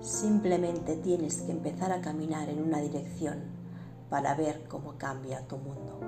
Simplemente tienes que empezar a caminar en una dirección para ver cómo cambia tu mundo.